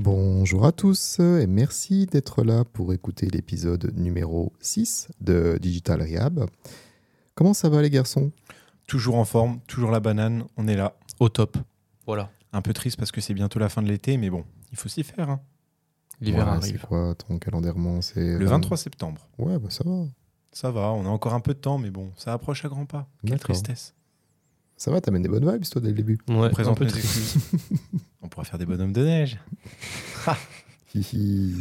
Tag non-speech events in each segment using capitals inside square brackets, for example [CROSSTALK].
Bonjour à tous et merci d'être là pour écouter l'épisode numéro 6 de Digital Rehab. Comment ça va les garçons? Toujours en forme, toujours la banane, on est là. Au top. Voilà. Un peu triste parce que c'est bientôt la fin de l'été, mais bon, il faut s'y faire. hein. L'hiver Ouais, arrive. C'est quoi ton calendairement C'est Le 23 septembre. Ouais, bah ça va. Ça va, on a encore un peu de temps, mais bon, ça approche à grands pas. Quelle tristesse. Ça va, t'amènes des bonnes vibes toi dès le début. Ouais, On un présente peu excuses. [LAUGHS] on pourra faire des bonhommes de neige. [LAUGHS] Hihi.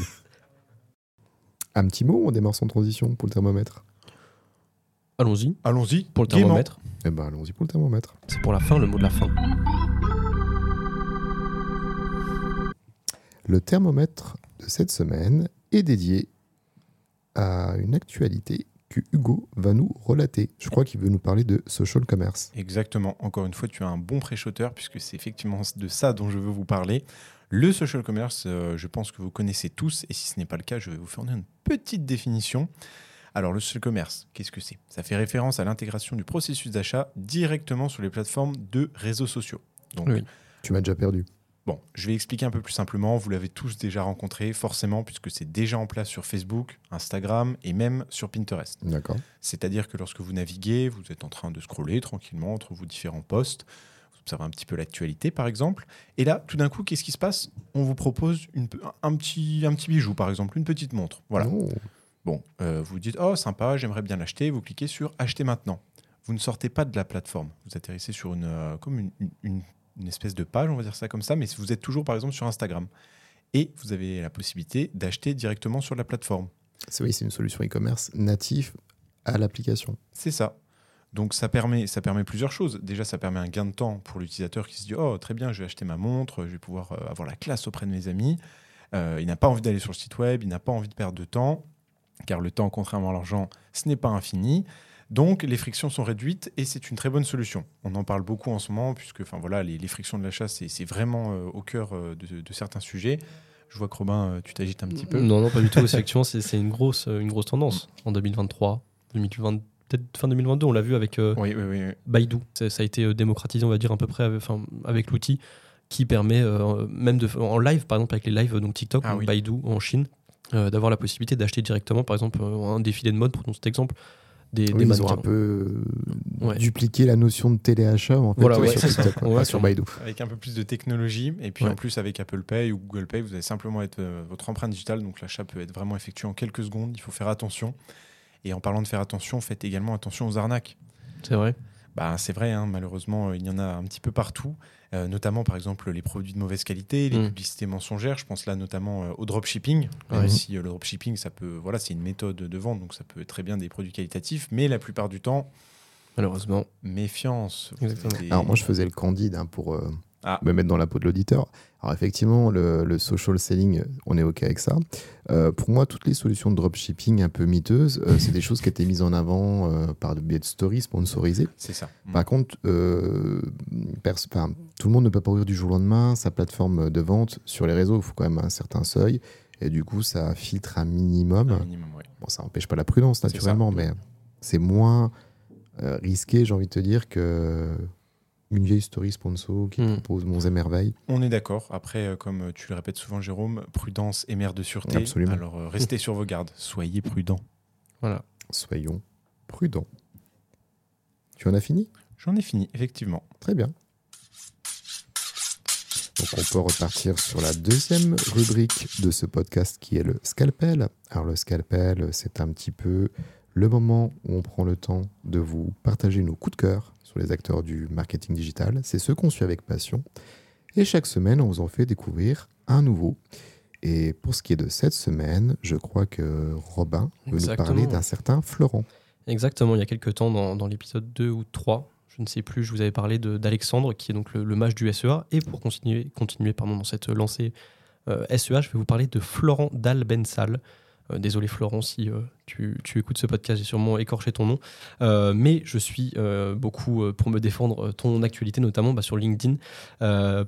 Un petit mot, on démarre sans transition pour le thermomètre. Allons-y Allons-y. pour le gaiement. thermomètre. Eh ben allons-y pour le thermomètre. C'est pour la fin, le mot de la fin. Le thermomètre de cette semaine est dédié à une actualité que Hugo va nous relater. Je crois qu'il veut nous parler de social commerce. Exactement. Encore une fois, tu as un bon pré-shoteur puisque c'est effectivement de ça dont je veux vous parler. Le social commerce, euh, je pense que vous connaissez tous et si ce n'est pas le cas, je vais vous fournir une petite définition. Alors, le social commerce, qu'est-ce que c'est? Ça fait référence à l'intégration du processus d'achat directement sur les plateformes de réseaux sociaux. Donc, Oui. Tu m'as déjà perdu. Bon, je vais expliquer un peu plus simplement. Vous l'avez tous déjà rencontré, forcément, puisque c'est déjà en place sur Facebook, Instagram et même sur Pinterest. D'accord. C'est-à-dire que lorsque vous naviguez, vous êtes en train de scroller tranquillement entre vos différents posts, vous observez un petit peu l'actualité par exemple, et là, tout d'un coup, qu'est-ce qui se passe? On vous propose une un, petit, un petit bijou par exemple, une petite montre. Voilà. Oh, Bon, euh, vous dites, oh sympa, j'aimerais bien l'acheter, vous cliquez sur acheter maintenant. Vous ne sortez pas de la plateforme, vous atterrissez sur une, euh, comme une, une- une- une espèce de page, on va dire ça comme ça, mais vous êtes toujours par exemple sur Instagram. Et vous avez la possibilité d'acheter directement sur la plateforme. c'est oui, c'est une solution e-commerce native à l'application. C'est ça. Donc ça permet, ça permet plusieurs choses. Déjà, ça permet un gain de temps pour l'utilisateur qui se dit Oh, très bien, je vais acheter ma montre, je vais pouvoir euh, avoir la classe auprès de mes amis. Euh, il n'a pas envie d'aller sur le site web, il n'a pas envie de perdre de temps, car le temps, contrairement à l'argent, ce n'est pas infini. Donc les frictions sont réduites et c'est une très bonne solution. On en parle beaucoup en ce moment, puisque enfin, voilà, les, les frictions de l'achat, c'est c'est vraiment euh, au cœur euh, de, de certains sujets. Je vois que Robin, euh, tu t'agites un petit peu. Non, non, pas du tout. [LAUGHS] Effectivement, c'est une grosse, une grosse tendance en 2023, 2020, peut-être fin 2022. On l'a vu avec euh, Oui, oui, oui. oui. Baidu. Ça, ça a été démocratisé, on va dire, à peu près avec, enfin, avec l'outil qui permet, euh, même de, en live, par exemple, avec les lives, donc TikTok, Ah ou. Baidu en Chine, euh, d'avoir la possibilité d'acheter directement, par exemple, un défilé de mode, prenons cet exemple, des, des Oui, ils ont un peu euh, Ouais. dupliqué la notion de téléachat en fait, Voilà, ouais, [LAUGHS] sur. TikTok, Ouais, sur. Baidu. avec un peu plus de technologie. Et puis Ouais. en plus, avec Apple Pay ou Google Pay, vous allez simplement être euh, votre empreinte digitale. Donc l'achat peut être vraiment effectué en quelques secondes. Il faut faire attention. Et en parlant de faire attention, faites également attention aux arnaques. C'est vrai. Bah, c'est vrai, hein, malheureusement, euh, il y en a un petit peu partout. Euh, notamment, par exemple, les produits de mauvaise qualité, les Mm. publicités mensongères. Je pense là notamment euh, au dropshipping. Si euh, le dropshipping, ça peut, voilà, c'est une méthode de vente, donc ça peut être très bien des produits qualitatifs. Mais la plupart du temps, Malheureusement. méfiance. Exactement. des- Alors moi je faisais le candide hein, pour euh, Ah. me mettre dans la peau de l'auditeur. Alors effectivement le, le social selling, on est ok avec ça. Euh, pour moi toutes les solutions de dropshipping un peu miteuses, euh, c'est des choses qui étaient mises en avant euh, par le biais de stories sponsorisées. C'est ça. Mm. Par contre, enfin, tout le monde ne peut pas ouvrir du jour au lendemain sa plateforme de vente sur les réseaux. Il faut quand même un certain seuil. Et du coup, ça filtre un minimum. Un minimum. Bon, ça n'empêche pas la prudence, naturellement, mais c'est moins risqué, j'ai envie de te dire, que une vieille story sponsor qui Mm. propose Monts et Merveilles. On est d'accord. Après, euh, comme tu le répètes souvent, Jérôme, prudence et mère de sûreté. Absolument. Alors, euh, restez sur vos gardes. Soyez prudents. Voilà. Soyons prudents. Tu en as fini? J'en ai fini, effectivement. Très bien. Donc on peut repartir sur la deuxième rubrique de ce podcast qui est le scalpel. Alors le scalpel, c'est un petit peu le moment où on prend le temps de vous partager nos coups de cœur sur les acteurs du marketing digital. C'est ce qu'on suit avec passion. Et chaque semaine, on vous en fait découvrir un nouveau. Et pour ce qui est de cette semaine, je crois que Robin veut nous parler d'un certain Florent. Exactement, il y a quelques temps, dans, dans l'épisode 2 ou 3, je ne sais plus, je vous avais parlé d'Alexandre, qui est donc le, le mage du SEA. Et pour continuer, continuer pardon, dans cette lancée euh, SEA, je vais vous parler de Florent Dalbensal. Euh, désolé Florent si euh, tu, tu écoutes ce podcast, j'ai sûrement écorché ton nom. Euh, mais je suis beaucoup pour me défendre ton actualité, notamment bah, sur LinkedIn.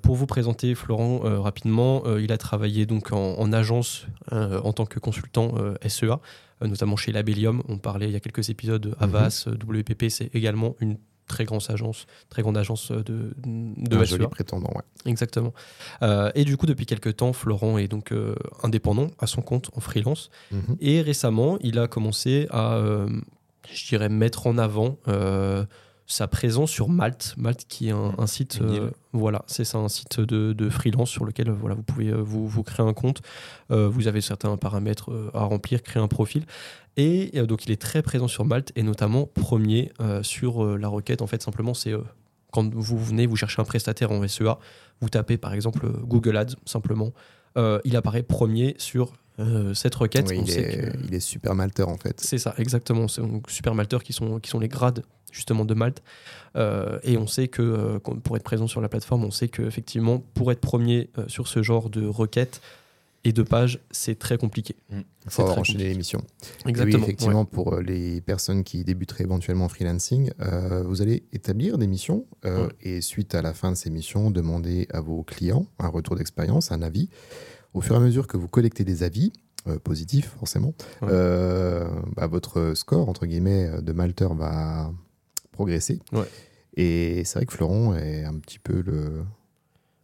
Pour vous présenter Florent rapidement, il a travaillé donc en, en agence en tant que consultant SEA, notamment chez Labellium. On parlait il y a quelques épisodes, Avas, euh, WPP, c'est également une très grande agence, très grande agence euh, de, de un joli prétendant, ouais. Exactement. Euh, et du coup, depuis quelques temps, Florent est donc euh, indépendant à son compte en freelance. Mhm. Et récemment, il a commencé à, je dirais, mettre en avant sa présence sur Malte. Malte, qui est un, un site, euh, voilà, c'est ça, un site de, de freelance sur lequel euh, voilà, vous pouvez euh, vous, vous créer un compte. Euh, vous avez certains paramètres à remplir, créer un profil. Et donc, il est très présent sur Malte et notamment premier sur la requête. En fait, simplement, c'est quand vous venez, vous cherchez un prestataire en SEA, vous tapez par exemple Google Ads simplement. Il apparaît premier sur euh, cette requête. Oui, On il, sait est, que- il est super malteur en fait. c'est ça, exactement. C'est super malteurs qui sont, qui sont les grades justement de Malte. Euh, et on sait que euh, pour être présent sur la plateforme, on sait que effectivement pour être premier euh, sur ce genre de requête et de page, c'est très compliqué. Il c'est faut avoir enchaîné l'émission. Exactement. Oui, effectivement, pour les personnes qui débuteraient éventuellement en freelancing, vous allez établir des missions Ouais. et suite à la fin de ces missions, demander à vos clients un retour d'expérience, un avis. Au fur et à mesure que vous collectez des avis, euh, positifs forcément, Ouais. euh, bah, votre score, entre guillemets, de malteur va progresser. Ouais. Et c'est vrai que Florent est un petit peu le...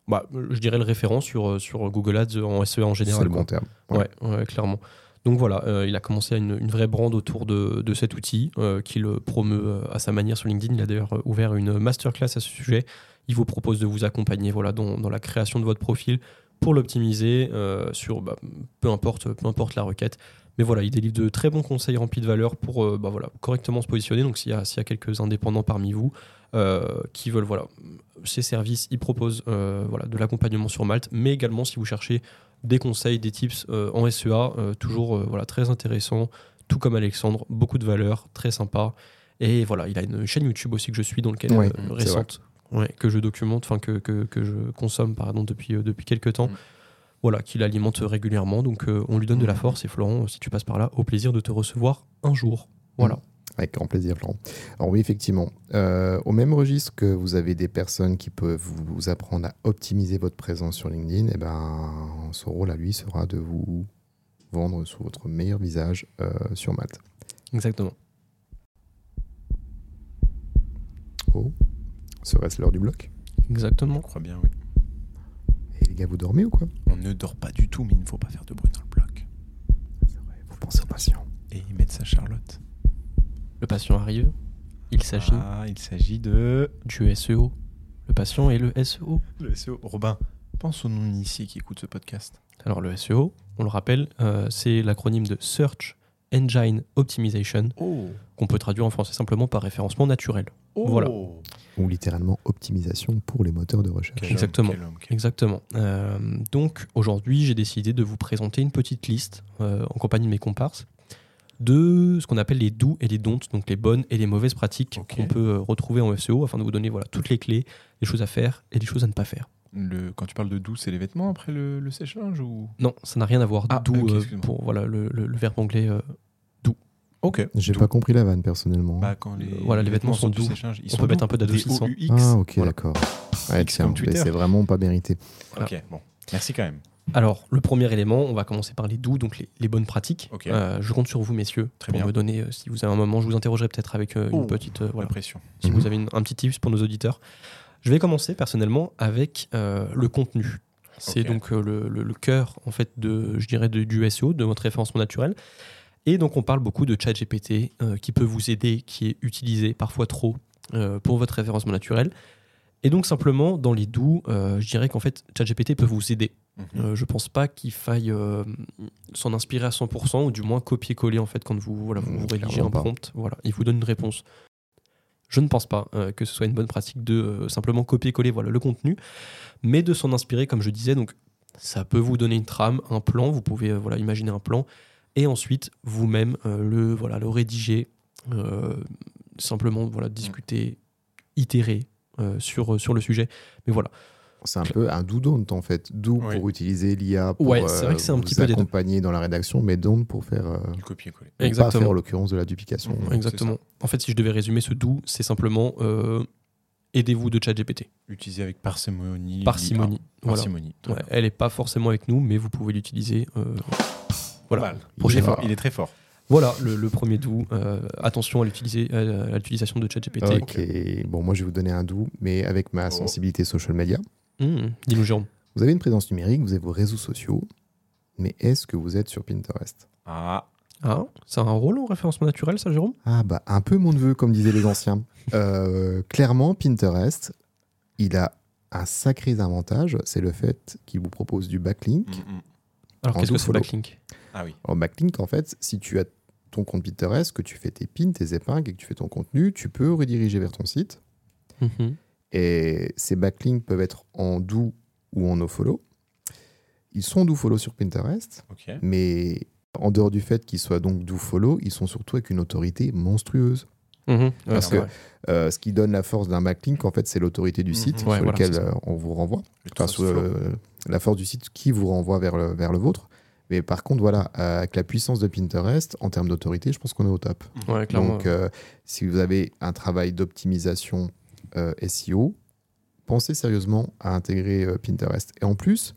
Bah, je dirais le référent sur, euh, sur Google Ads en SEA en général. C'est le quoi. bon terme. Ouais, ouais, clairement. Donc voilà, euh, il a commencé à une, une vraie brand autour de, de cet outil euh, qu'il promeut à sa manière sur LinkedIn. Il a d'ailleurs ouvert une masterclass à ce sujet. Il vous propose de vous accompagner voilà, dans, dans la création de votre profil pour l'optimiser euh, sur bah, peu, importe, peu importe la requête. Mais voilà, il délivre de très bons conseils remplis de valeur pour euh, bah, voilà, correctement se positionner. Donc s'il y, y a quelques indépendants parmi vous euh, qui veulent voilà, ces services, il propose euh, voilà, de l'accompagnement sur Malte, mais également si vous cherchez des conseils, des tips en SEA, toujours voilà, très intéressant, tout comme Alexandre, beaucoup de valeur, très sympa. Et voilà, il a une chaîne YouTube aussi que je suis, dans lequel Ouais, récente, ouais, que je documente, enfin que, que, que je consomme pardon, depuis, euh, depuis quelques temps. Mm. Voilà, qu'il alimente régulièrement. Donc euh, on lui donne de la force. Et Florent, si tu passes par là, au plaisir de te recevoir un jour. Voilà. Avec grand plaisir, Florent. Alors oui, effectivement, euh, au même registre que vous avez des personnes qui peuvent vous, apprendre à optimiser votre présence sur LinkedIn, et ben, son rôle à lui sera de vous vendre sous votre meilleur visage euh, sur Malte. Exactement. Oh, serait-ce l'heure du bloc Exactement. Je crois bien, oui. Et les gars, vous dormez ou quoi On ne dort pas du tout, mais il ne faut pas faire de bruit dans le bloc. Vous pensez aux patients. Et mettre sa Charlotte. Le patient arrive. Il s'agit Ah, il s'agit de. du SEO. Le patient et le SEO. Le SEO. Robin, pense aux non-initiés qui écoutent ce podcast. Alors le SEO, on le rappelle, euh, c'est l'acronyme de Search Engine Optimization, Oh qu'on peut traduire en français simplement par référencement naturel. Voilà. Ou littéralement optimisation pour les moteurs de recherche. Quel Exactement. homme, quel homme, quel- Exactement. Euh, donc aujourd'hui, j'ai décidé de vous présenter une petite liste euh, en compagnie de mes comparses de ce qu'on appelle les do et les don'ts, donc les bonnes et les mauvaises pratiques qu'on peut euh, retrouver en SEO afin de vous donner voilà, toutes les clés, les choses à faire et les choses à ne pas faire. Le, quand tu parles de doux, c'est les vêtements après le, le sèche-linge ou? Non, ça n'a rien à voir Ah, euh, excuse-moi. pour voilà, le, le- le verbe anglais euh, Ok. J'ai pas compris la vanne personnellement. Bah, quand les, Euh, voilà, les vêtements sont doux. ils On sont peut mettre un peu d'adoucissant. Ah ok, voilà. d'accord. Ouais, tiens, c'est vraiment pas mérité. Ok, bon. Merci quand même. Alors, le premier élément, on va commencer par les doux, donc les, les bonnes pratiques. Ok. Euh, je compte sur vous, messieurs, Très pour bien. me donner, euh, si vous avez un moment, je vous interrogerai peut-être avec euh, Oh, une petite. euh, voilà, pression. si Mhm. vous avez une- un petit tips pour nos auditeurs. Je vais commencer personnellement avec euh, le contenu. C'est donc euh, le, le- le cœur, en fait, de, je dirais, de- du SEO, de votre référencement naturel. Et donc, on parle beaucoup de ChatGPT euh, qui peut vous aider, qui est utilisé parfois trop euh, pour votre référencement naturel. Et donc, simplement, dans les doux, euh, je dirais qu'en fait, ChatGPT peut vous aider. Mhm. Euh, je pense pas qu'il faille s'en inspirer à 100% ou du moins copier-coller en fait quand vous, voilà, vous, Mm, vous rédigez un prompt. Voilà, il vous donne une réponse. Je ne pense pas euh, que ce soit une bonne pratique de euh, simplement copier-coller voilà, le contenu, mais de s'en inspirer, comme je disais. Donc, ça peut vous donner une trame, un plan. Vous pouvez euh, voilà, imaginer un plan et ensuite vous-même euh, le, voilà, le rédiger, euh, simplement voilà, discuter, itérer euh, sur, sur le sujet. Mais voilà. C'est un peu un do don't en fait. Do Oui. pour utiliser l'IA pour Ouais, c'est vrai que c'est un petit peu accompagner dans la rédaction, mais don't pour faire euh, Du copier-coller. pour pas Exactement. faire en l'occurrence de la duplication. Exactement. En fait, si je devais résumer ce doux, c'est simplement euh, aidez-vous de ChatGPT. Utiliser avec parcimonie. Parcimonie. Voilà. Parcimonie. Ouais, elle n'est pas forcément avec nous, mais vous pouvez l'utiliser. euh, Voilà. Pas mal. Prochain il, est fois. fort, il est très fort. Voilà, le, le premier doux. euh, attention à l'utilisation de ChatGPT. Ok, bon, moi je vais vous donner un doux, mais avec ma Oh. sensibilité social media. Mmh, Dis-nous, Jérôme. Vous avez une présence numérique, vous avez vos réseaux sociaux, mais est-ce que vous êtes sur Pinterest? Ah, Ah, c'est un rôle en référencement naturel, ça, Jérôme? Ah bah un peu mon neveu, comme disaient les anciens. Euh, clairement, Pinterest, il a un sacré avantage, c'est le fait qu'il vous propose du backlink. mm, mm. Alors, qu'est-ce que c'est backlink? Ah oui. En backlink, en fait, si tu as ton compte Pinterest, que tu fais tes pins, tes épingles et que tu fais ton contenu, tu peux rediriger vers ton site. Mhm. Et ces backlinks peuvent être en do ou en nofollow. Ils sont do follow sur Pinterest, mais en dehors du fait qu'ils soient donc do follow, ils sont surtout avec une autorité monstrueuse. Mhm. Ouais, Parce que-. Euh, ce qui donne la force d'un backlink, en fait, c'est l'autorité du Mhm. site Ouais, sur voilà, lequel euh, on vous renvoie. Enfin, euh, la force du site qui vous renvoie vers le, vers le vôtre. Mais par contre, voilà, euh, avec la puissance de Pinterest, en termes d'autorité, je pense qu'on est au top. Ouais, clairement. Donc, euh, si vous avez un travail d'optimisation euh, SEO, pensez sérieusement à intégrer euh, Pinterest. Et en plus,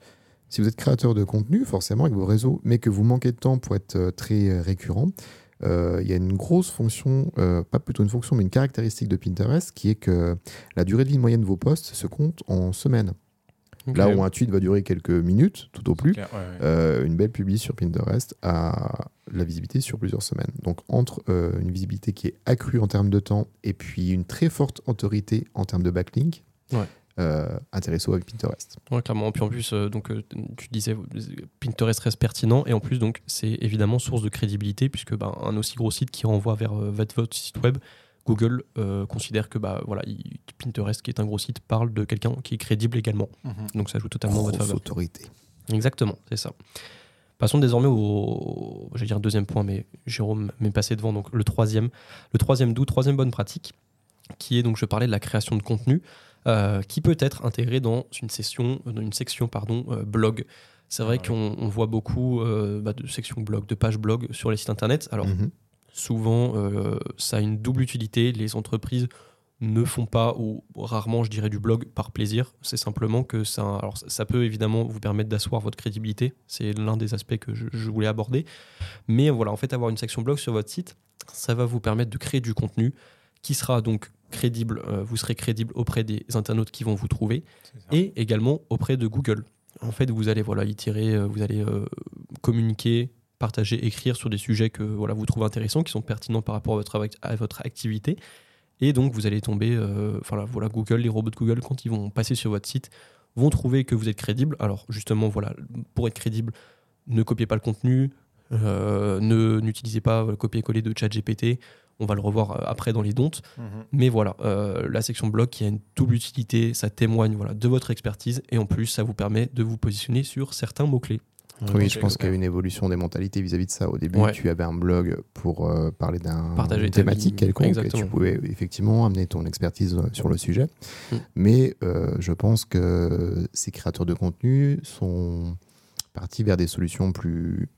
si vous êtes créateur de contenu, forcément, avec vos réseaux, mais que vous manquez de temps pour être très récurrent, il y a une grosse fonction, pas plutôt une fonction, mais une caractéristique de Pinterest qui est que la durée de vie moyenne de vos posts se compte en semaines. Là où un tweet va durer quelques minutes, tout au plus, Clair, ouais, ouais. euh, une belle publi sur Pinterest a la visibilité sur plusieurs semaines. Donc entre euh, une visibilité qui est accrue en termes de temps et puis une très forte autorité en termes de backlink, Ouais. euh, intéressez-vous avec Pinterest. Ouais, clairement. Puis en plus, euh, donc, euh, tu disais, Pinterest reste pertinent. Et en plus, donc, c'est évidemment source de crédibilité, puisque bah, un aussi gros site qui renvoie vers votre site web, Google euh, considère que bah, voilà, il- Pinterest, qui est un gros site, parle de quelqu'un qui est crédible également. Mhm. Donc ça joue totalement en votre Grosse faveur. autorité. Exactement, c'est ça. Passons désormais au, dire deuxième point, mais Jérôme m'est passé devant, donc le troisième. Le troisième doux, troisième bonne pratique, qui est donc, je parlais de la création de contenu, euh, qui peut être intégré dans une session, dans une section pardon, euh, blog. C'est vrai Ah qu'on on voit beaucoup euh, bah, de sections blog, de pages blog sur les sites internet. Alors Mhm. Souvent, euh, ça a une double utilité. Les entreprises ne font pas, ou rarement, je dirais, du blog par plaisir. C'est simplement que ça, alors, ça- peut évidemment vous permettre d'asseoir votre crédibilité. C'est l'un des aspects que je, je voulais aborder. Mais voilà, en fait, avoir une section blog sur votre site, ça va vous permettre de créer du contenu qui sera donc crédible. euh, vous serez crédible auprès des internautes qui vont vous trouver et également auprès de Google. En fait, vous allez voilà, y tirer, euh, vous allez euh, communiquer, partager, écrire sur des sujets que voilà, vous trouvez intéressants, qui sont pertinents par rapport à votre, avec- à votre activité. Et donc, vous allez tomber, euh, enfin voilà, Google, les robots de Google, quand ils vont passer sur votre site, vont trouver que vous êtes crédible. Alors, justement, voilà, pour être crédible, ne copiez pas le contenu, euh, ne n'utilisez pas le copier-coller de ChatGPT. On va le revoir euh, après dans les dontes. Mhm. Mais voilà, euh, la section blog qui a une double utilité, ça témoigne voilà, de votre expertise et en plus, ça vous permet de vous positionner sur certains mots-clés. Oui, je pense qu'il y a une évolution des mentalités vis-à-vis de ça. Au début, Ouais. tu avais un blog pour euh, parler d'un thématique quelconque Exactement. et tu pouvais effectivement amener ton expertise euh, sur le sujet. Mm. Mais euh, je pense que ces créateurs de contenu sont partis vers des solutions plus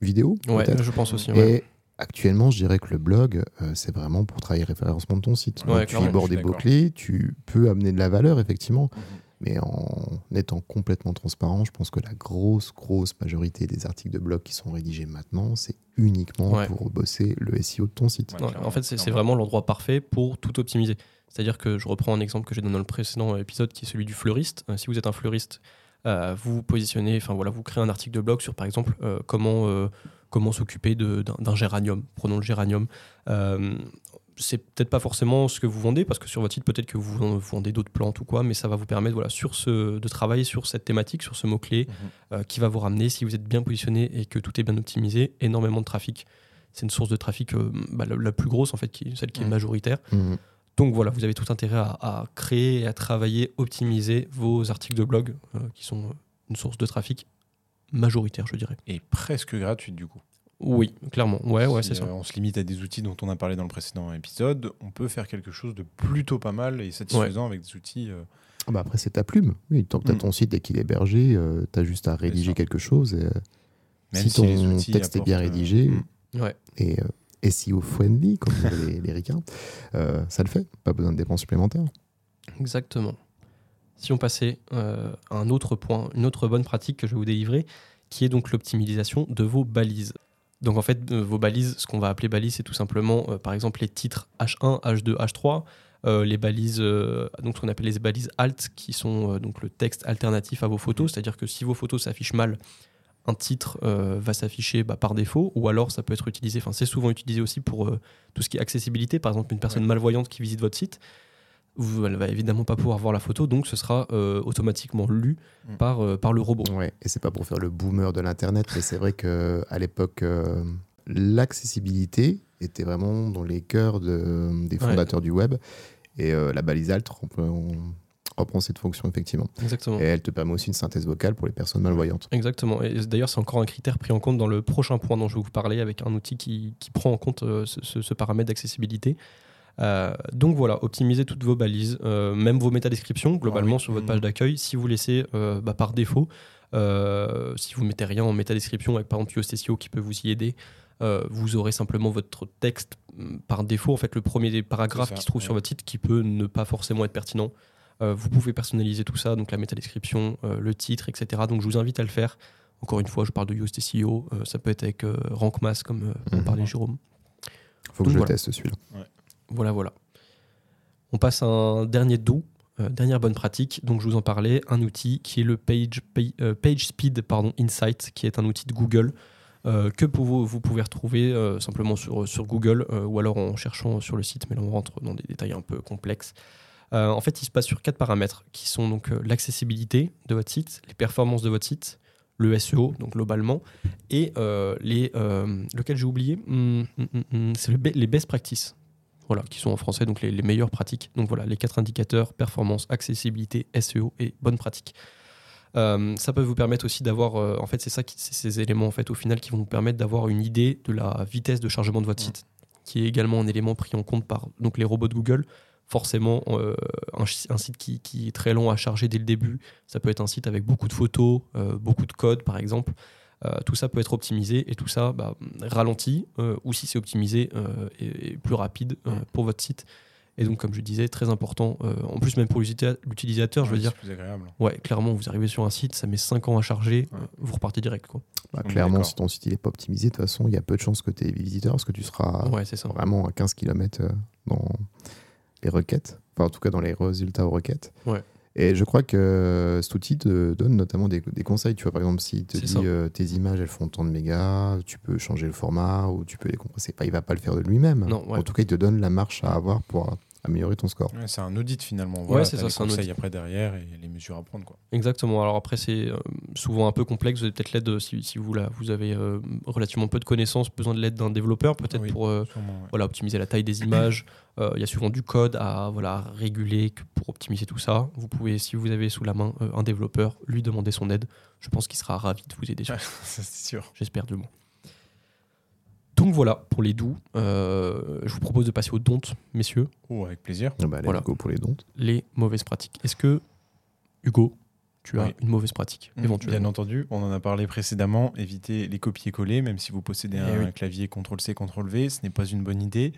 vidéo, Ouais, je pense aussi. ouais. Et actuellement, je dirais que le blog, euh, c'est vraiment pour travailler le référencement de ton site. Donc, tu je suis des mots-clés, tu peux amener de la valeur, effectivement, Mhm. Mais en étant complètement transparent, je pense que la grosse, grosse majorité des articles de blog qui sont rédigés maintenant, c'est uniquement Ouais. pour bosser le SEO de ton site. Ouais, Ouais, clairement, en fait, c'est vraiment l'endroit parfait pour tout optimiser. C'est-à-dire que je reprends un exemple que j'ai donné dans le précédent épisode qui est celui du fleuriste. Euh, si vous êtes un fleuriste, euh, vous vous positionnez, enfin voilà, vous créez un article de blog sur par exemple euh, comment, euh, comment s'occuper d'un géranium. Prenons le géranium. C'est peut-être pas forcément ce que vous vendez parce que sur votre site peut-être que vous vendez d'autres plantes ou quoi, mais ça va vous permettre voilà sur ce de travailler sur cette thématique, sur ce mot clé Mhm. euh, qui va vous ramener, si vous êtes bien positionné et que tout est bien optimisé, énormément de trafic. C'est une source de trafic euh, bah, la, la plus grosse, en fait, qui, celle qui est Mhm. majoritaire. Mhm. Donc voilà, vous avez tout intérêt à, à créer et à travailler, optimiser vos articles de blog, euh, qui sont une source de trafic majoritaire, je dirais. Et presque gratuite du coup. Oui, clairement. Ouais, ouais, Si, c'est ça. euh, on se limite à des outils dont on a parlé dans le précédent épisode, on peut faire quelque chose de plutôt pas mal et satisfaisant avec des outils. euh, Ah bah après, c'est ta plume. Oui, tant que tu as Mm. ton site et qu'il est hébergé, tu as juste à rédiger quelque chose. et, euh, Même si si les ton outils texte est bien euh, rédigé mm. Ouais. et euh, SEO friendly, comme disent les, les ricains, euh, ça le fait. Pas besoin de dépenses supplémentaires. Exactement. Si on passait euh, à un autre point, une autre bonne pratique que je vais vous délivrer, qui est donc l'optimisation de vos balises. Donc en fait, euh, vos balises, ce qu'on va appeler balises, c'est tout simplement, euh, par exemple, les titres H1, H2, H3, euh, les balises, euh, donc ce qu'on appelle les balises alt, qui sont euh, donc le texte alternatif à vos photos. C'est-à-dire que si vos photos s'affichent mal, un titre va s'afficher bah, par défaut, ou alors ça peut être utilisé, enfin c'est souvent utilisé aussi pour tout ce qui est accessibilité. Par exemple, une personne Ouais. malvoyante qui visite votre site, elle va évidemment pas pouvoir voir la photo, donc ce sera euh, automatiquement lu Mm. par, euh, par le robot. Ouais, et c'est pas pour faire le boomer de l'internet, mais c'est vrai que à l'époque, euh, l'accessibilité était vraiment dans les cœurs de- des Ouais. fondateurs du web. Et euh, la balise alt reprend cette fonction effectivement. Exactement. Et elle te permet aussi une synthèse vocale pour les personnes malvoyantes. Exactement. Et d'ailleurs, c'est encore un critère pris en compte dans le prochain point dont je vais vous parler avec un outil qui, qui prend en compte euh, ce, ce- ce paramètre d'accessibilité. Euh, donc voilà, optimisez toutes vos balises, euh, même vos métadescriptions, globalement oui. sur votre Mhm. page d'accueil. Si vous laissez euh, bah, par défaut, euh, si vous mettez rien en métadescription avec par exemple Yoast SEO qui peut vous y aider, euh, vous aurez simplement votre texte mm, par défaut, en fait le premier des paragraphes C'est ça, qui se trouve sur votre site qui peut ne pas forcément être pertinent. Euh, vous pouvez personnaliser tout ça, donc la métadescription, euh, le titre, etc. Donc je vous invite à le faire. Encore une fois, je parle de Yoast SEO, euh, ça peut être avec euh, RankMass comme euh, on Mhm. parlait Jérôme. Faut que je voilà. le teste celui-là. Voilà, voilà. On passe à un dernier doux, euh, dernière bonne pratique. Donc, je vous en parlais, un outil qui est le Page, euh, pardon, Insight, qui est un outil de Google euh, que vous, pouvez retrouver simplement sur, Google ou alors en cherchant sur le site, mais là on rentre dans des détails un peu complexes. En fait, il se passe sur quatre paramètres qui sont donc l'accessibilité de votre site, les performances de votre site, le SEO, donc globalement, et les. Lequel j'ai oublié? Hum, hum, hum, C'est les best practices voilà, qui sont en français, donc les, les meilleures pratiques. Donc voilà, les quatre indicateurs, performance, accessibilité, SEO et bonne pratique. Euh, ça peut vous permettre aussi d'avoir, euh, en fait, c'est ça, qui- c'est ces éléments en fait au final qui vont vous permettre d'avoir une idée de la vitesse de chargement de votre Ouais. site, qui est également un élément pris en compte par donc les robots de Google. Forcément, euh, un, site qui, qui est très long à charger dès le début, ça peut être un site avec beaucoup de photos, beaucoup de code par exemple. Euh, tout ça peut être optimisé et tout ça bah, ralenti euh, ou si c'est optimisé euh, et, et plus rapide euh, Ouais. pour votre site. Et donc, comme je disais, très important. euh, en plus, même pour l'utilisateur, je veux dire, C'est plus agréable. ouais, clairement, vous arrivez sur un site, ça met 5 ans à charger, Ouais. euh, vous repartez direct. Quoi. Bah, clairement, si ton site n'est pas optimisé, de toute façon, il y a peu de chances que tu aies visiteur parce que tu seras ouais, c'est ça. vraiment à 15 km dans les requêtes, enfin en tout cas dans les résultats aux requêtes. Ouais. Et je crois que cet outil te donne notamment des, des conseils. Tu vois, par exemple, s'il te dit euh, tes images elles font tant de mégas, tu peux changer le format ou tu peux les compresser. Enfin, il va pas le faire de lui-même. Non, ouais. En tout cas, il te donne la marche à avoir pour euh, améliorer ton score. Ouais, c'est un audit finalement. Ouais, Voilà, c'est t'as ça, c'est un audit. après derrière et les mesures à prendre. Quoi. Exactement. Alors après, c'est euh, souvent un peu complexe. Vous avez peut-être l'aide, euh, si, si vous, là, vous avez euh, relativement peu de connaissances, besoin de l'aide d'un développeur, peut-être Oui. pour euh, Sûrement, ouais. voilà, optimiser la taille des images. [CLEARS THROAT] Euh, Il y a souvent du code à voilà, réguler pour optimiser tout ça. Vous pouvez, si vous avez sous la main euh, un développeur, lui demander son aide. Je pense qu'il sera ravi de vous aider Ouais, [LAUGHS] c'est sûr. J'espère du moins. Donc voilà pour les doux. Euh, je vous propose de passer aux dontes, messieurs, Oh, avec plaisir. Ah bah, Voilà. go pour les dons. les mauvaises pratiques. Est-ce que, Hugo, tu as Oui. une mauvaise pratique Bien éventuellement entendu, on en a parlé précédemment, éviter les copier-coller, même si vous possédez Eh un oui. clavier CTRL-C, CTRL-V, ce n'est pas une bonne idée,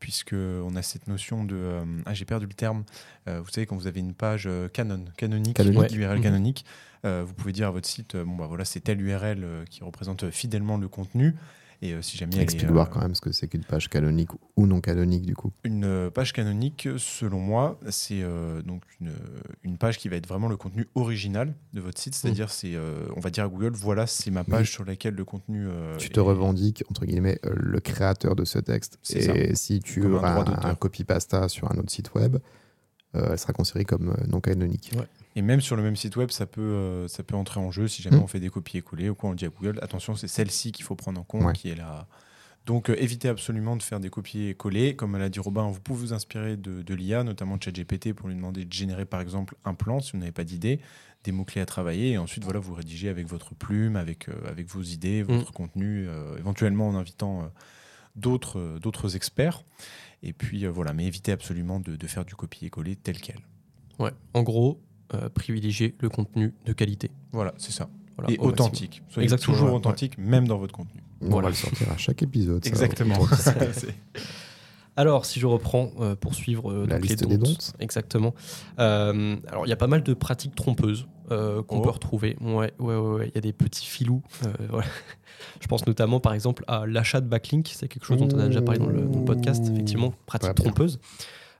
puisque on a cette notion de... euh, ah, j'ai perdu le terme. Euh, vous savez, quand vous avez une page euh, canon, canonique, Canonique. URL Mhm. canonique, euh, vous pouvez dire à votre site, euh, bon bah voilà, c'est telle URL euh, qui représente fidèlement le contenu, et euh, si jamais elle est, Explique-voir euh, quand même ce que c'est qu'une page canonique ou non canonique du coup. Une euh, page canonique, selon moi, c'est donc une, une page qui va être vraiment le contenu original de votre site. C'est-à-dire, c'est, euh, on va dire à Google, voilà, c'est ma page Oui. sur laquelle le contenu. tu te est- revendiques entre guillemets le créateur de ce texte. C'est Et si tu Comme un auras un, un copy-pasta sur un autre site web, euh, elle sera considérée comme non canonique. Ouais. Et même sur le même site web, ça peut, euh, ça peut entrer en jeu si jamais Mm. on fait des copier-coller ou quoi. On dit à Google, attention, c'est celle-ci qu'il faut prendre en compte, Ouais. qui est là. Donc, euh, évitez absolument de faire des copier-coller. Comme l'a dit Robin, vous pouvez vous inspirer de, de l'IA, notamment de ChatGPT, pour lui demander de générer, par exemple, un plan si vous n'avez pas d'idée, des mots-clés à travailler. Et ensuite, voilà, vous rédigez avec votre plume, avec, euh, avec vos idées, votre contenu, éventuellement en invitant d'autres d'autres experts. Et puis, voilà, mais évitez absolument de, de faire du copier-coller tel quel. Ouais. En gros, euh, privilégiez le contenu de qualité. Voilà, c'est ça. Voilà, Et authentique. Soyez Exactement, toujours ouais, authentique, même dans votre contenu. On Voilà. va le sortir à chaque épisode. ça. Exactement. [LAUGHS] [LAUGHS] Alors, si je reprends euh, pour suivre euh, La donc liste les des don'ts, don'ts. exactement. Euh, alors, il y a pas mal de pratiques trompeuses euh, qu'on Oh. peut retrouver. Ouais, ouais, ouais, ouais. Il y a des petits filous. euh, [LAUGHS] voilà. Je pense notamment, par exemple, à l'achat de backlink. C'est quelque chose dont on a déjà parlé dans le, dans le podcast. Effectivement, pratique Pas bien. trompeuse.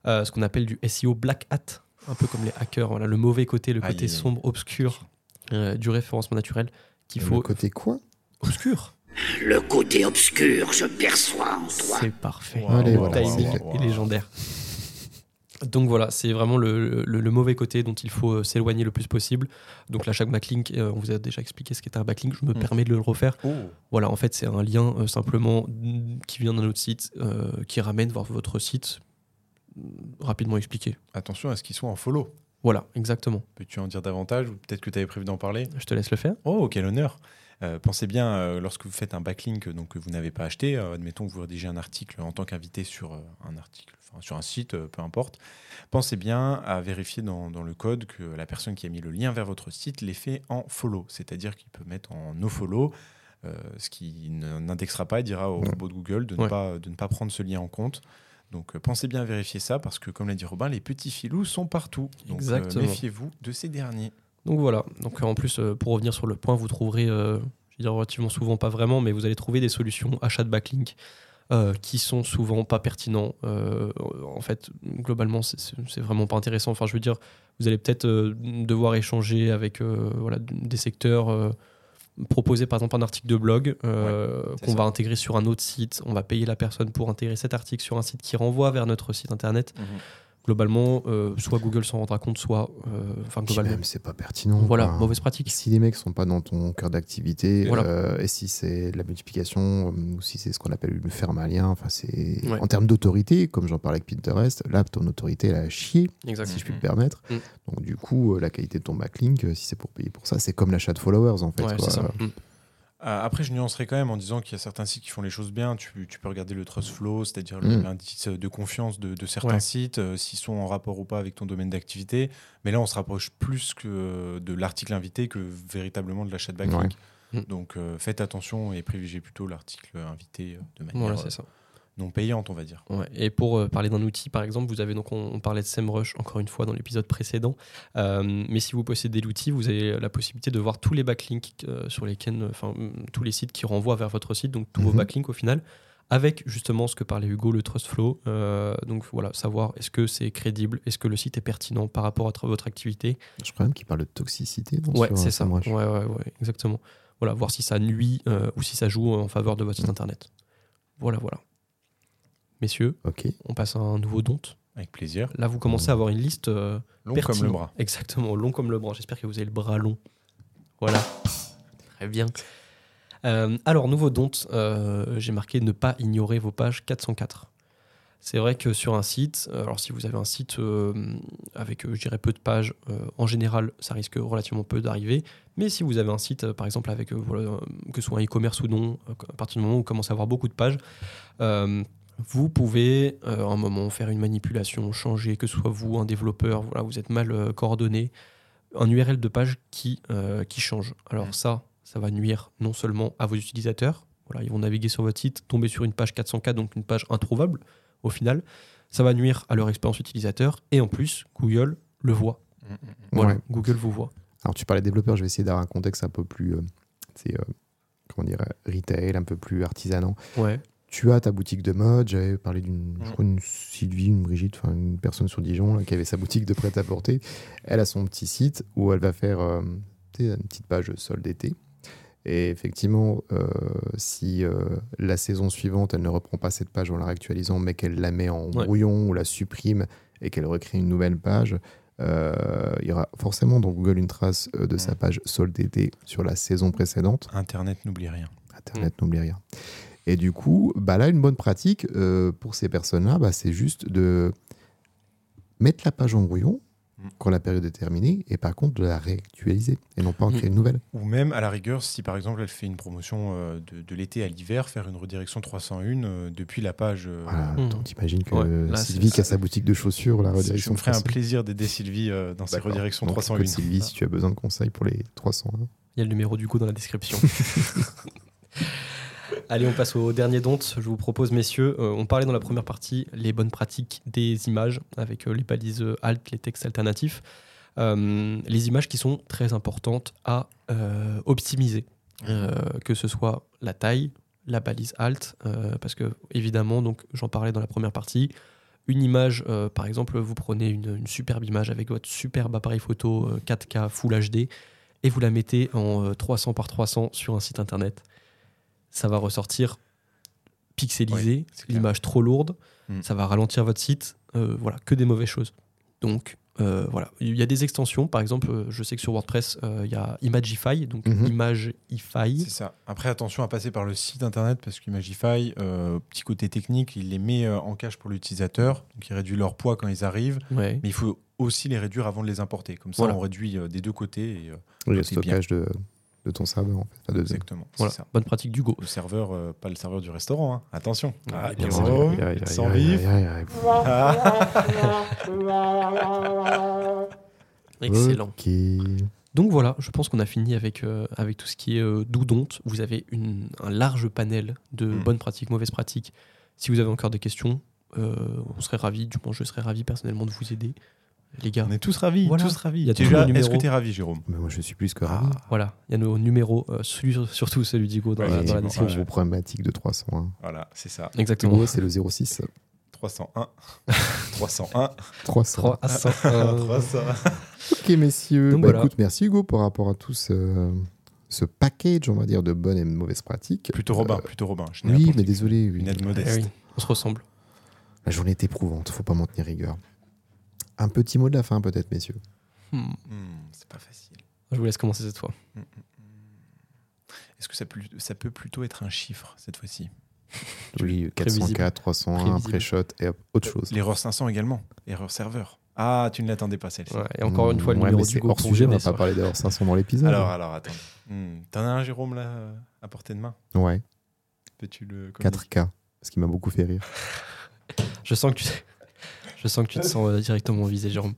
Euh, ce qu'on appelle du SEO black hat, un peu comme les hackers. Voilà, le mauvais côté, le côté aïe, aïe. sombre, obscur euh, du référencement naturel qu'il Le faut. côté quoi? Obscur Le côté obscur, je perçois en toi. C'est parfait. Wow, Allez, Le voilà, timing est légendaire. Donc voilà, c'est vraiment le, le- le mauvais côté dont il faut euh, s'éloigner le plus possible. Donc l'achat de backlink, euh, on vous a déjà expliqué ce qu'était un backlink, je me Mm. permets de le refaire. Oh. Voilà, en fait, c'est un lien euh, simplement mm, qui vient d'un autre site, euh, qui ramène vers votre site. Rapidement expliqué. Attention à ce qu'ils soient en follow. Voilà, exactement. Peux-tu en dire davantage ou peut-être que tu avais prévu d'en parler? Je te laisse le faire. Oh, quel honneur Euh, Pensez bien, euh, lorsque vous faites un backlink euh, donc, que vous n'avez pas acheté, euh, admettons que vous rédigez un article en tant qu'invité sur un article, sur un site, peu importe, pensez bien à vérifier dans, dans le code que la personne qui a mis le lien vers votre site l'ait fait en follow, c'est-à-dire qu'il peut mettre en no follow, euh, ce qui n'indexera pas et dira au robot de Google de ne, pas, de ne pas prendre ce lien en compte. Donc euh, pensez bien à vérifier ça parce que, comme l'a dit Robin, les petits filous sont partout. Donc euh, méfiez-vous de ces derniers. Donc voilà, donc euh, en plus, euh, pour revenir sur le point, vous trouverez, euh, je vais dire relativement souvent, pas vraiment, mais vous allez trouver des solutions achat de backlink qui sont souvent pas pertinents. En fait, globalement, c'est- vraiment pas intéressant. Enfin, je veux dire, vous allez peut-être devoir échanger avec voilà, des secteurs. Proposer par exemple un article de blog euh, qu'on va intégrer sur un autre site, on va payer la personne pour intégrer cet article sur un site qui renvoie vers notre site internet. Globalement, euh, soit Google s'en rendra compte, soit euh, enfin globalement. même, c'est pas pertinent. Voilà, quoi. mauvaise pratique. Si les mecs sont pas dans ton cœur d'activité, Voilà. euh, et si c'est de la multiplication, ou si c'est ce qu'on appelle une ferme à lien, enfin c'est Ouais. en termes d'autorité, comme j'en parlais avec Pinterest, là ton autorité elle a chier, Exact. si je puis me permettre. Mm. Donc du coup, la qualité de ton backlink, si c'est pour payer pour ça, c'est comme l'achat de followers en fait. Ouais, quoi. c'est ça. Mm. Euh, Après, je nuancerai quand même en disant qu'il y a certains sites qui font les choses bien. Tu, tu peux regarder le Trust Flow, c'est-à-dire Mm. l'indice de confiance de, de certains Ouais. sites, euh, s'ils sont en rapport ou pas avec ton domaine d'activité. Mais là, on se rapproche plus que de l'article invité que véritablement de l'achat de backlink. Ouais. Mm. Donc, euh, faites attention et privilégiez plutôt l'article invité euh, de manière Voilà, euh, c'est ça. Non payante, on va dire. Ouais. Et pour euh, parler d'un outil, par exemple, vous avez donc on, on parlait de SEMrush encore une fois dans l'épisode précédent. Euh, mais si vous possédez l'outil, vous avez la possibilité de voir tous les backlinks euh, sur lesquels, enfin mm, tous les sites qui renvoient vers votre site, donc tous vos Mhm. backlinks au final, avec justement ce que parlait Hugo, le trust flow. Euh, donc voilà, savoir est-ce que c'est crédible, est-ce que le site est pertinent par rapport à votre activité. Je crois même qu'il parle de toxicité. non, Ouais, c'est ça. Ouais, ouais, ouais, exactement. Voilà, voir si ça nuit euh, ou si ça joue en faveur de votre site internet. Voilà, voilà. Messieurs, Ok. on passe à un nouveau don. Avec plaisir. Là, vous commencez à avoir une liste euh, Long comme le bras. Exactement, long comme le bras. J'espère que vous avez le bras long. Voilà. Très bien. Euh, alors, nouveau don, euh, j'ai marqué ne pas ignorer vos pages 404. C'est vrai que sur un site, alors si vous avez un site euh, avec, je dirais, peu de pages, euh, en général, ça risque relativement peu d'arriver. Mais si vous avez un site, par exemple, avec, euh, voilà, que ce soit un e-commerce ou non, à partir du moment où vous commencez à avoir beaucoup de pages, euh, vous pouvez euh, à un moment faire une manipulation, changer, que ce soit vous, un développeur, voilà, vous êtes mal euh, coordonné, un URL de page qui, euh, qui change. Alors ça, ça va nuire non seulement à vos utilisateurs, voilà, ils vont naviguer sur votre site, tomber sur une page 404, donc une page introuvable au final, ça va nuire à leur expérience utilisateur, et en plus, Google le voit. Mm, mm, mm. Voilà, Ouais. Google vous voit. Alors tu parlais développeur, je vais essayer d'avoir un contexte un peu plus, euh, c'est euh, comment dire, euh, retail, un peu plus artisanant. Ouais, Tu as ta boutique de mode, j'avais parlé d'une, je crois, une Sylvie, une Brigitte, enfin une personne sur Dijon là, qui avait sa boutique de prêt-à-porter. Elle a son petit site où elle va faire euh, une petite page solde d'été. Et effectivement, euh, si euh, la saison suivante, elle ne reprend pas cette page en la réactualisant, mais qu'elle la met en Ouais. brouillon ou la supprime et qu'elle recrée une nouvelle page, euh, il y aura forcément dans Google une trace euh, de sa Mhm. page solde d'été sur la saison précédente. Internet n'oublie rien. Internet n'oublie rien. Et du coup, bah là, une bonne pratique euh, pour ces personnes-là, bah, c'est juste de mettre la page en brouillon, Mm. quand la période est terminée et par contre de la réactualiser et non pas en Mm. créer une nouvelle. Ou même, à la rigueur, si par exemple elle fait une promotion euh, de, de l'été à l'hiver, faire une redirection 301 euh, depuis la page. euh, Voilà, donc t'imagines que Ouais, là, Sylvie qui a sa boutique de chaussures, la je redirection me ferai un 301. plaisir d'aider Sylvie euh, dans ses redirections Donc, 301. écoute, Sylvie, si tu as besoin de conseils pour les 301. Il y a le numéro du go dans la description. [LAUGHS] Allez, on passe au dernier dont. Je vous propose, messieurs, euh, on parlait dans la première partie les bonnes pratiques des images avec euh, les balises alt, les textes alternatifs. Euh, les images qui sont très importantes à optimiser, que ce soit la taille, la balise alt, parce que évidemment, j'en parlais dans la première partie. Une image, par exemple, vous prenez une, superbe image avec votre superbe appareil photo euh, 4K Full HD et vous la mettez en euh, 300 par 300 sur un site internet. Ça va ressortir pixelisé, l'image trop lourde, Mm. ça va ralentir votre site, euh, voilà, que des mauvaises choses. Donc euh, voilà, il y a des extensions, par exemple, euh, je sais que sur WordPress, euh, il y a Imagify, donc Mhm. Imagify. C'est ça. Après, attention à passer par le site internet parce qu'Imagify, euh, petit côté technique, il les met en cache pour l'utilisateur. Donc, il réduit leur poids quand ils arrivent. Ouais. Mais il faut aussi les réduire avant de les importer. Comme ça, Voilà. on réduit euh, des deux côtés. Et, euh, Oui, le bien. stockage de, de ton serveur, en fait. Exactement. Voilà, ça. bonne pratique du Go. Le serveur, euh, pas le serveur du restaurant. hein. Attention. Ah, bien sans vif. Excellent. Donc voilà, je pense qu'on a fini avec, euh, avec tout ce qui est euh, doudonte. Vous avez une- un large panel de Mm. bonnes pratiques, mauvaises pratiques. Si vous avez encore des questions, euh, on serait ravis, du moins je serais ravi personnellement de vous aider. Les gars, On est tous ravis. Voilà. Tous ravis. Y a Est-ce que tu es ravi, Jérôme Mais moi, je suis plus que Ah, ravi. voilà, il y a nos numéros, euh, celui- surtout celui d'Igo dans, Ouais, la- dans la description. Vos problématiques de 301. Voilà, c'est ça. Exactement. Hugo, c'est le 06 301. 301. 300. 3 à 100. euh, 300. Ok, messieurs. Donc Bah, voilà. écoute, merci Hugo par rapport à tout ce, ce package, on va dire, de bonnes et de mauvaises pratiques. Plutôt Robin, Euh, plutôt Robin. Je n'ai oui, mais désolé. oui. Une aide eh modeste. oui, on se ressemble. La journée est éprouvante, faut pas m'en tenir rigueur. Un petit mot de la fin, peut-être, messieurs. Hmm, Hmm, c'est pas facile. Je vous laisse commencer cette fois. Hmm. Est-ce que ça, peut- ça peut plutôt être un chiffre cette fois-ci? Oui, Prévisible. 404, 301, Prévisible. pré-shot et autre chose. L'erreur 500 également. Erreur serveur. Ah, tu ne l'attendais pas celle-ci. Ouais, et encore une fois, le Ouais, numéro du hors sujet, on aider pas parler d'ailleurs 500 dans l'épisode. Alors, alors, attends. Hmm, T'en as un, Jérôme, là, à portée de main? Ouais, Peux-tu le communiquer 4K, ce qui m'a beaucoup fait rire. Je sens que tu, je sens que tu te sens euh, directement visé, Jérôme.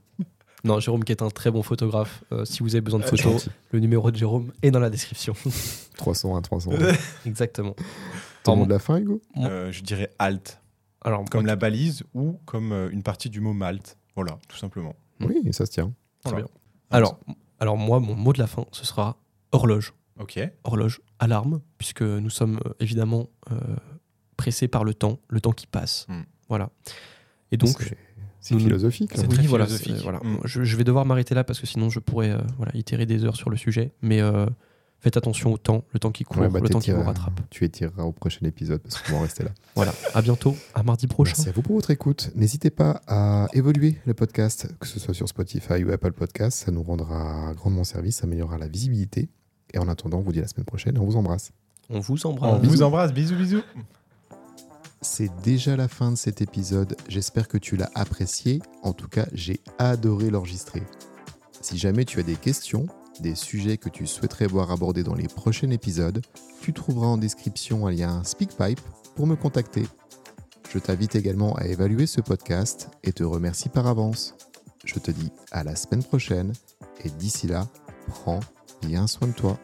Non, Jérôme qui est un très bon photographe. Euh, si vous avez besoin de Ah, photos, le numéro de Jérôme est dans la description. [LAUGHS] 301, 301. [LAUGHS] Exactement. Mot de la fin, Hugo? Euh, Je dirais alt, Alors, comme la balise ou comme euh, une partie du mot malt. Voilà, tout simplement. Oui, ça se tient. très Voilà. bien. Alors, alors, moi, mon mot de la fin, ce sera horloge. Ok. Horloge, alarme, puisque nous sommes euh, évidemment euh, pressés par le temps, le temps qui passe. Mm. Voilà. Et donc, C'est- philosophique. C'est hein. oui, très voilà, philosophique. voilà. Je, je vais devoir m'arrêter là parce que sinon je pourrais euh, voilà, itérer des heures sur le sujet. Mais euh, faites attention au temps, le temps qui court, Ouais, bah, le temps qui vous rattrape. Tu étireras au prochain épisode parce qu'on va en rester là. [LAUGHS] Voilà. À bientôt, à mardi prochain. Merci à vous pour votre écoute. N'hésitez pas à évoluer le podcast, que ce soit sur Spotify ou Apple Podcast. Ça nous rendra grandement service, ça améliorera la visibilité. Et en attendant, on vous dit à la semaine prochaine et on vous embrasse. On vous On embrasse. vous embrasse. Bisous, bisous. C'est déjà la fin de cet épisode. J'espère que tu l'as apprécié. En tout cas, j'ai adoré l'enregistrer. Si jamais tu as des questions, des sujets que tu souhaiterais voir abordés dans les prochains épisodes, tu trouveras en description un lien SpeakPipe pour me contacter. Je t'invite également à évaluer ce podcast et te remercie par avance. Je te dis à la semaine prochaine et d'ici là, prends bien soin de toi.